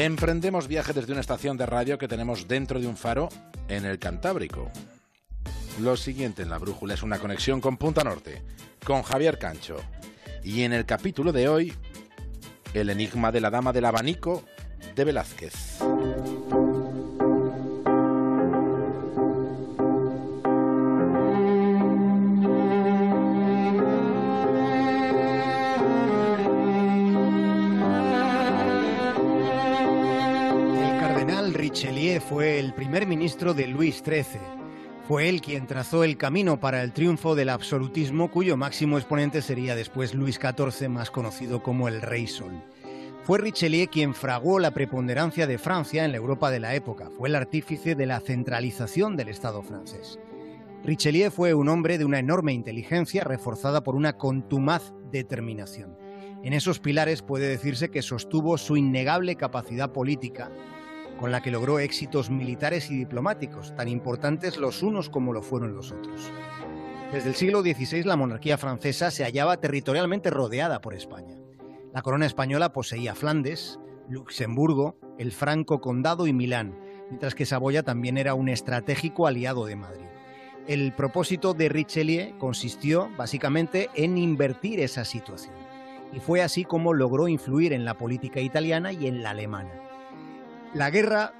Emprendemos viaje desde una estación de radio que tenemos dentro de un faro en el Cantábrico. Lo siguiente en la brújula es una conexión con Punta Norte, con Javier Cancho. Y en el capítulo de hoy, el enigma de la dama del abanico de Velázquez. Richelieu fue el primer ministro de Luis XIII. Fue él quien trazó el camino para el triunfo del absolutismo, cuyo máximo exponente sería después Luis XIV, más conocido como el Rey Sol. Fue Richelieu quien fraguó la preponderancia de Francia en la Europa de la época. Fue el artífice de la centralización del Estado francés. Richelieu fue un hombre de una enorme inteligencia reforzada por una contumaz determinación. En esos pilares puede decirse que sostuvo su innegable capacidad política, con la que logró éxitos militares y diplomáticos, tan importantes los unos como lo fueron los otros. Desde el siglo XVI la monarquía francesa se hallaba territorialmente rodeada por España. La corona española poseía Flandes, Luxemburgo, el Franco Condado y Milán, mientras que Saboya también era un estratégico aliado de Madrid. El propósito de Richelieu consistió básicamente en invertir esa situación, y fue así como logró influir en la política italiana y en la alemana. La guerra,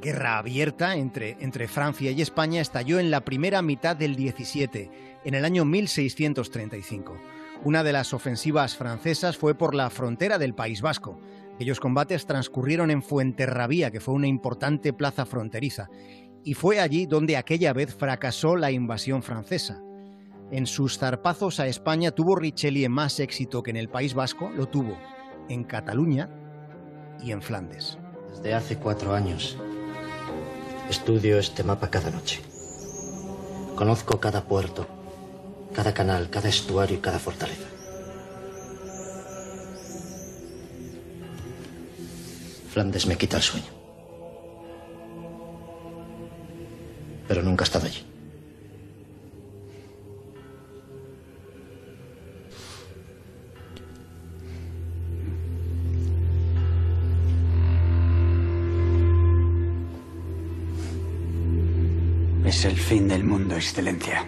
guerra abierta entre, entre Francia y España, estalló en la primera mitad del 17, en el año 1635. Una de las ofensivas francesas fue por la frontera del País Vasco. Aquellos combates transcurrieron en Fuenterrabía, que fue una importante plaza fronteriza, y fue allí donde aquella vez fracasó la invasión francesa. En sus zarpazos a España tuvo Richelieu más éxito que en el País Vasco, lo tuvo en Cataluña y en Flandes. Desde hace cuatro años estudio este mapa cada noche. Conozco cada puerto, cada canal, cada estuario y cada fortaleza. Flandes me quita el sueño. Pero nunca he estado Es el fin del mundo, Excelencia.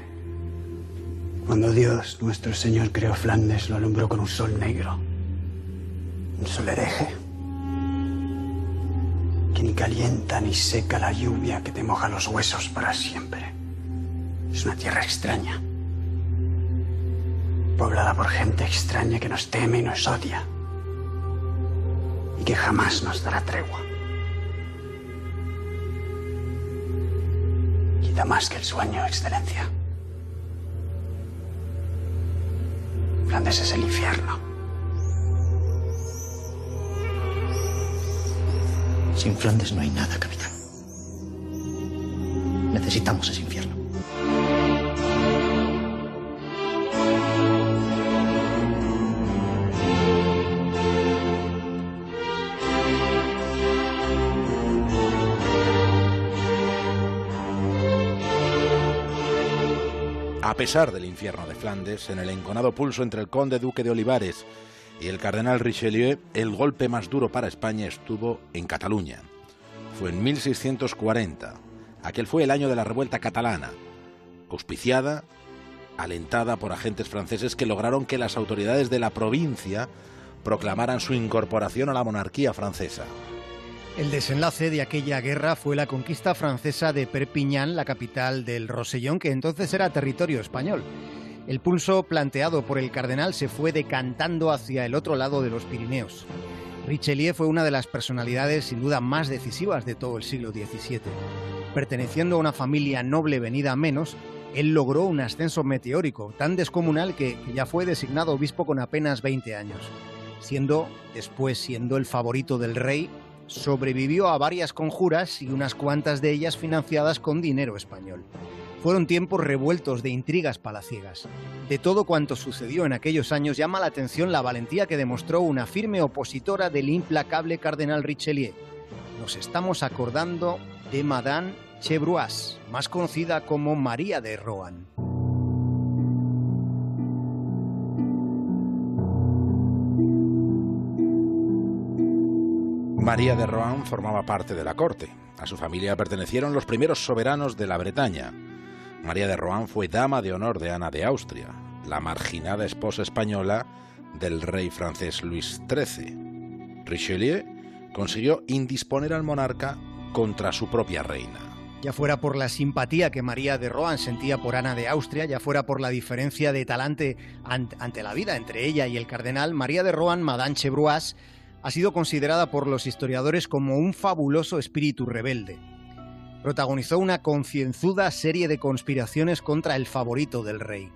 Cuando Dios, nuestro Señor, creó Flandes, lo alumbró con un sol negro. Un sol hereje. Que ni calienta ni seca la lluvia que te moja los huesos para siempre. Es una tierra extraña. Poblada por gente extraña que nos teme y nos odia. Y que jamás nos dará tregua. Más que el sueño, Excelencia. Flandes es el infierno. Sin Flandes no hay nada, capitán. Necesitamos ese infierno. Pesar del infierno de Flandes, en el enconado pulso entre el conde duque de Olivares y el cardenal Richelieu, el golpe más duro para España estuvo en Cataluña. Fue en 1640. Aquel fue el año de la revuelta catalana, auspiciada, alentada por agentes franceses que lograron que las autoridades de la provincia proclamaran su incorporación a la monarquía francesa. El desenlace de aquella guerra fue la conquista francesa de Perpiñán, la capital del Rosellón, que entonces era territorio español. El pulso planteado por el cardenal se fue decantando hacia el otro lado de los Pirineos. Richelieu fue una de las personalidades sin duda más decisivas de todo el siglo XVII. Perteneciendo a una familia noble venida a menos, él logró un ascenso meteórico, tan descomunal que, ya fue designado obispo con apenas 20 años. Siendo, después siendo el favorito del rey, sobrevivió a varias conjuras y unas cuantas de ellas financiadas con dinero español. Fueron tiempos revueltos de intrigas palaciegas. De todo cuanto sucedió en aquellos años llama la atención la valentía que demostró una firme opositora del implacable cardenal Richelieu. Nos estamos acordando de Madame Chevreuse, más conocida como María de Rohan. María de Rohan formaba parte de la corte. A su familia pertenecieron los primeros soberanos de la Bretaña. María de Rohan fue dama de honor de Ana de Austria, la marginada esposa española del rey francés Luis XIII. Richelieu consiguió indisponer al monarca contra su propia reina. Ya fuera por la simpatía que María de Rohan sentía por Ana de Austria, ya fuera por la diferencia de talante ante la vida entre ella y el cardenal, María de Rohan, Madame Chevreuse, ha sido considerada por los historiadores como un fabuloso espíritu rebelde. Protagonizó una concienzuda serie de conspiraciones contra el favorito del rey.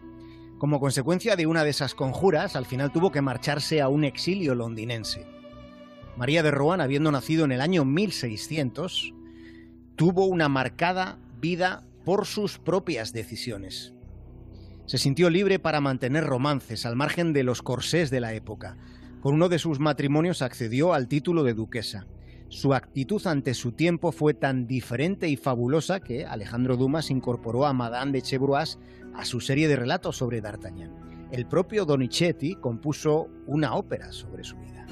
Como consecuencia de una de esas conjuras, al final tuvo que marcharse a un exilio londinense. María de Rohan, habiendo nacido en el año 1600, tuvo una marcada vida por sus propias decisiones. Se sintió libre para mantener romances al margen de los corsés de la época. Con uno de sus matrimonios accedió al título de duquesa. Su actitud ante su tiempo fue tan diferente y fabulosa que Alejandro Dumas incorporó a Madame de Chevreuse a su serie de relatos sobre D'Artagnan. El propio Donizetti compuso una ópera sobre su vida.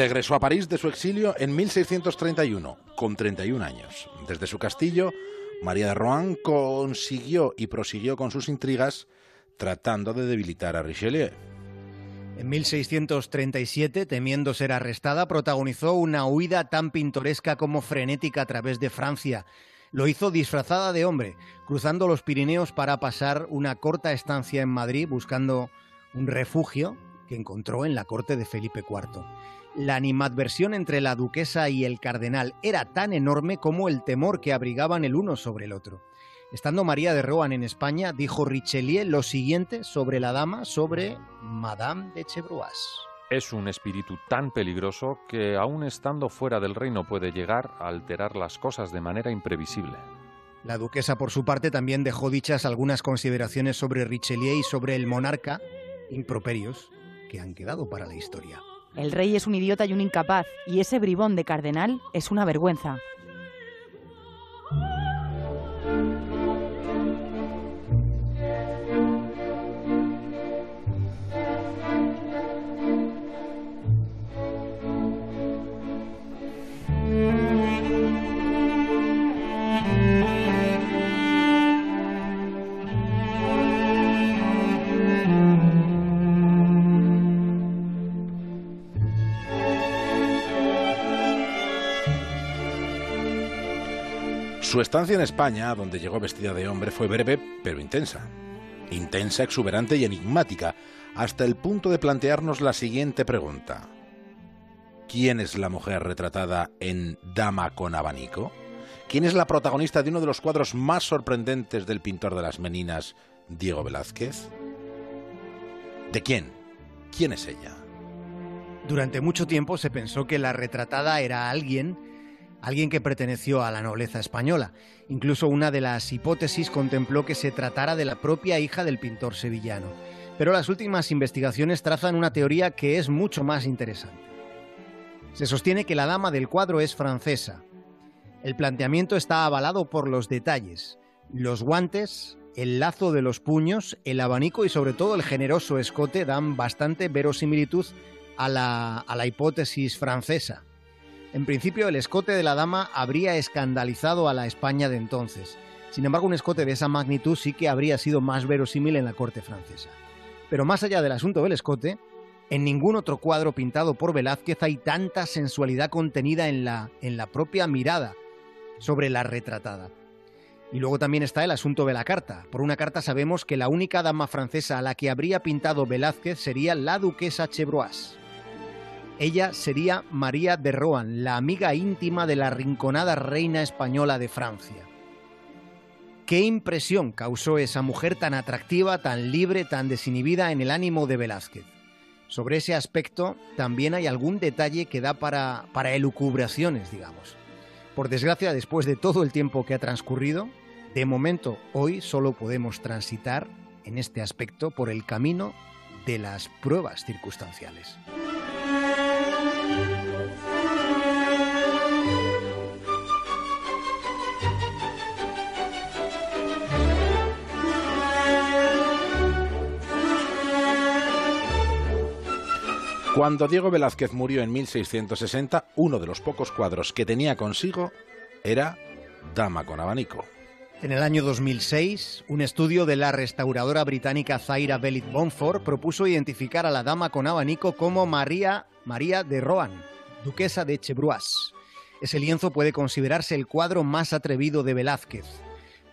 Regresó a París de su exilio en 1631, con 31 años. Desde su castillo, María de Rohan consiguió y prosiguió con sus intrigas tratando de debilitar a Richelieu. En 1637, temiendo ser arrestada, protagonizó una huida tan pintoresca como frenética a través de Francia. Lo hizo disfrazada de hombre, cruzando los Pirineos para pasar una corta estancia en Madrid buscando un refugio que encontró en la corte de Felipe IV. La animadversión entre la duquesa y el cardenal era tan enorme como el temor que abrigaban el uno sobre el otro. Estando María de Rohan en España, dijo Richelieu lo siguiente sobre la dama, sobre Madame de Chevreuse. Es un espíritu tan peligroso que aun estando fuera del reino puede llegar a alterar las cosas de manera imprevisible. La duquesa, por su parte, también dejó dichas algunas consideraciones sobre Richelieu y sobre el monarca, improperios, que han quedado para la historia. El rey es un idiota y un incapaz, y ese bribón de cardenal es una vergüenza. Su estancia en España, donde llegó vestida de hombre, fue breve pero intensa. Intensa, exuberante y enigmática, hasta el punto de plantearnos la siguiente pregunta. ¿Quién es la mujer retratada en Dama con abanico? ¿Quién es la protagonista de uno de los cuadros más sorprendentes del pintor de las meninas, Diego Velázquez? ¿De quién? ¿Quién es ella? Durante mucho tiempo se pensó que la retratada era alguien alguien que perteneció a la nobleza española. Incluso una de las hipótesis contempló que se tratara de la propia hija del pintor sevillano. Pero las últimas investigaciones trazan una teoría que es mucho más interesante. Se sostiene que la dama del cuadro es francesa. El planteamiento está avalado por los detalles, los guantes, el lazo de los puños, el abanico y sobre todo el generoso escote dan bastante verosimilitud a la, a la hipótesis francesa. En principio, el escote de la dama habría escandalizado a la España de entonces. Sin embargo, un escote de esa magnitud sí que habría sido más verosímil en la corte francesa. Pero más allá del asunto del escote, en ningún otro cuadro pintado por Velázquez hay tanta sensualidad contenida en la, en la propia mirada sobre la retratada. Y luego también está el asunto de la carta. Por una carta sabemos que la única dama francesa a la que habría pintado Velázquez sería la duquesa Chevreuse. Ella sería María de Rohan, la amiga íntima de la rinconada reina española de Francia. ¿Qué impresión causó esa mujer tan atractiva, tan libre, tan desinhibida en el ánimo de Velázquez? Sobre ese aspecto también hay algún detalle que da para, para elucubraciones, digamos. Por desgracia, después de todo el tiempo que ha transcurrido, de momento hoy solo podemos transitar en este aspecto por el camino de las pruebas circunstanciales. Cuando Diego Velázquez murió en 1660, uno de los pocos cuadros que tenía consigo era Dama con abanico. En el año 2006, un estudio de la restauradora británica Zaira Bellit Bonfort propuso identificar a la dama con abanico como María, María de Rohan, duquesa de Chevreuse. Ese lienzo puede considerarse el cuadro más atrevido de Velázquez.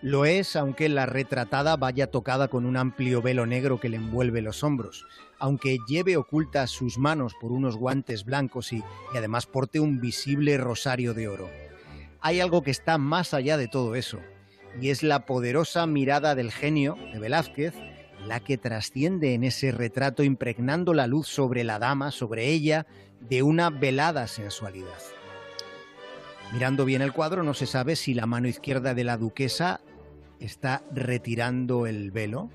Lo es, aunque la retratada vaya tocada con un amplio velo negro que le envuelve los hombros, aunque lleve ocultas sus manos por unos guantes blancos y, y además porte un visible rosario de oro. Hay algo que está más allá de todo eso, y es la poderosa mirada del genio de Velázquez, la que trasciende en ese retrato impregnando la luz sobre la dama, sobre ella, de una velada sensualidad. Mirando bien el cuadro, no se sabe si la mano izquierda de la duquesa está retirando el velo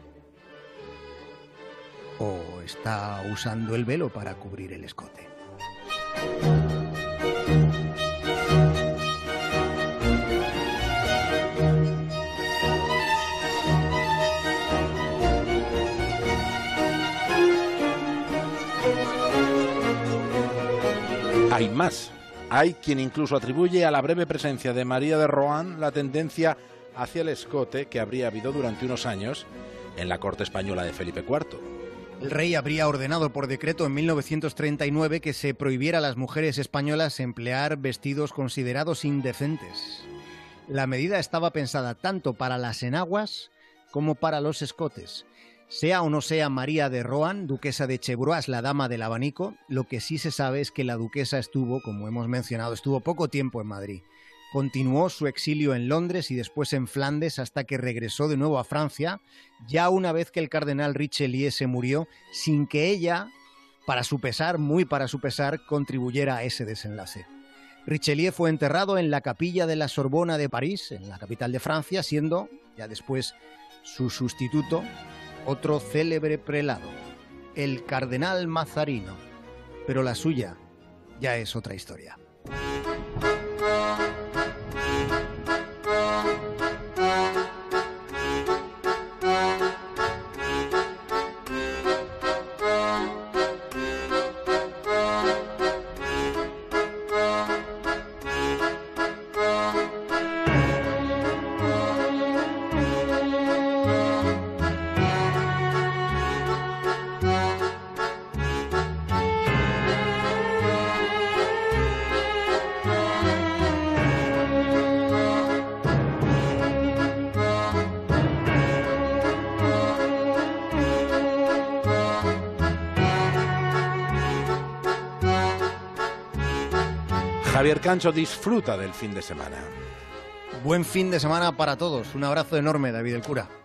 o está usando el velo para cubrir el escote. Hay más. Hay quien incluso atribuye a la breve presencia de María de Rohan la tendencia hacia el escote que habría habido durante unos años en la corte española de Felipe IV. El rey habría ordenado por decreto en 1939 que se prohibiera a las mujeres españolas emplear vestidos considerados indecentes. La medida estaba pensada tanto para las enaguas como para los escotes. Sea o no sea María de Rohan, duquesa de Chevreuse, la dama del abanico, lo que sí se sabe es que la duquesa estuvo, como hemos mencionado, estuvo poco tiempo en Madrid. Continuó su exilio en Londres y después en Flandes hasta que regresó de nuevo a Francia, ya una vez que el cardenal Richelieu se murió, sin que ella, para su pesar, muy para su pesar, contribuyera a ese desenlace. Richelieu fue enterrado en la capilla de la Sorbona de París, en la capital de Francia, siendo, ya después, su sustituto, otro célebre prelado, el cardenal Mazarino. Pero la suya ya es otra historia. Javier Cancho disfruta del fin de semana. Buen fin de semana para todos. Un abrazo enorme, David el Cura.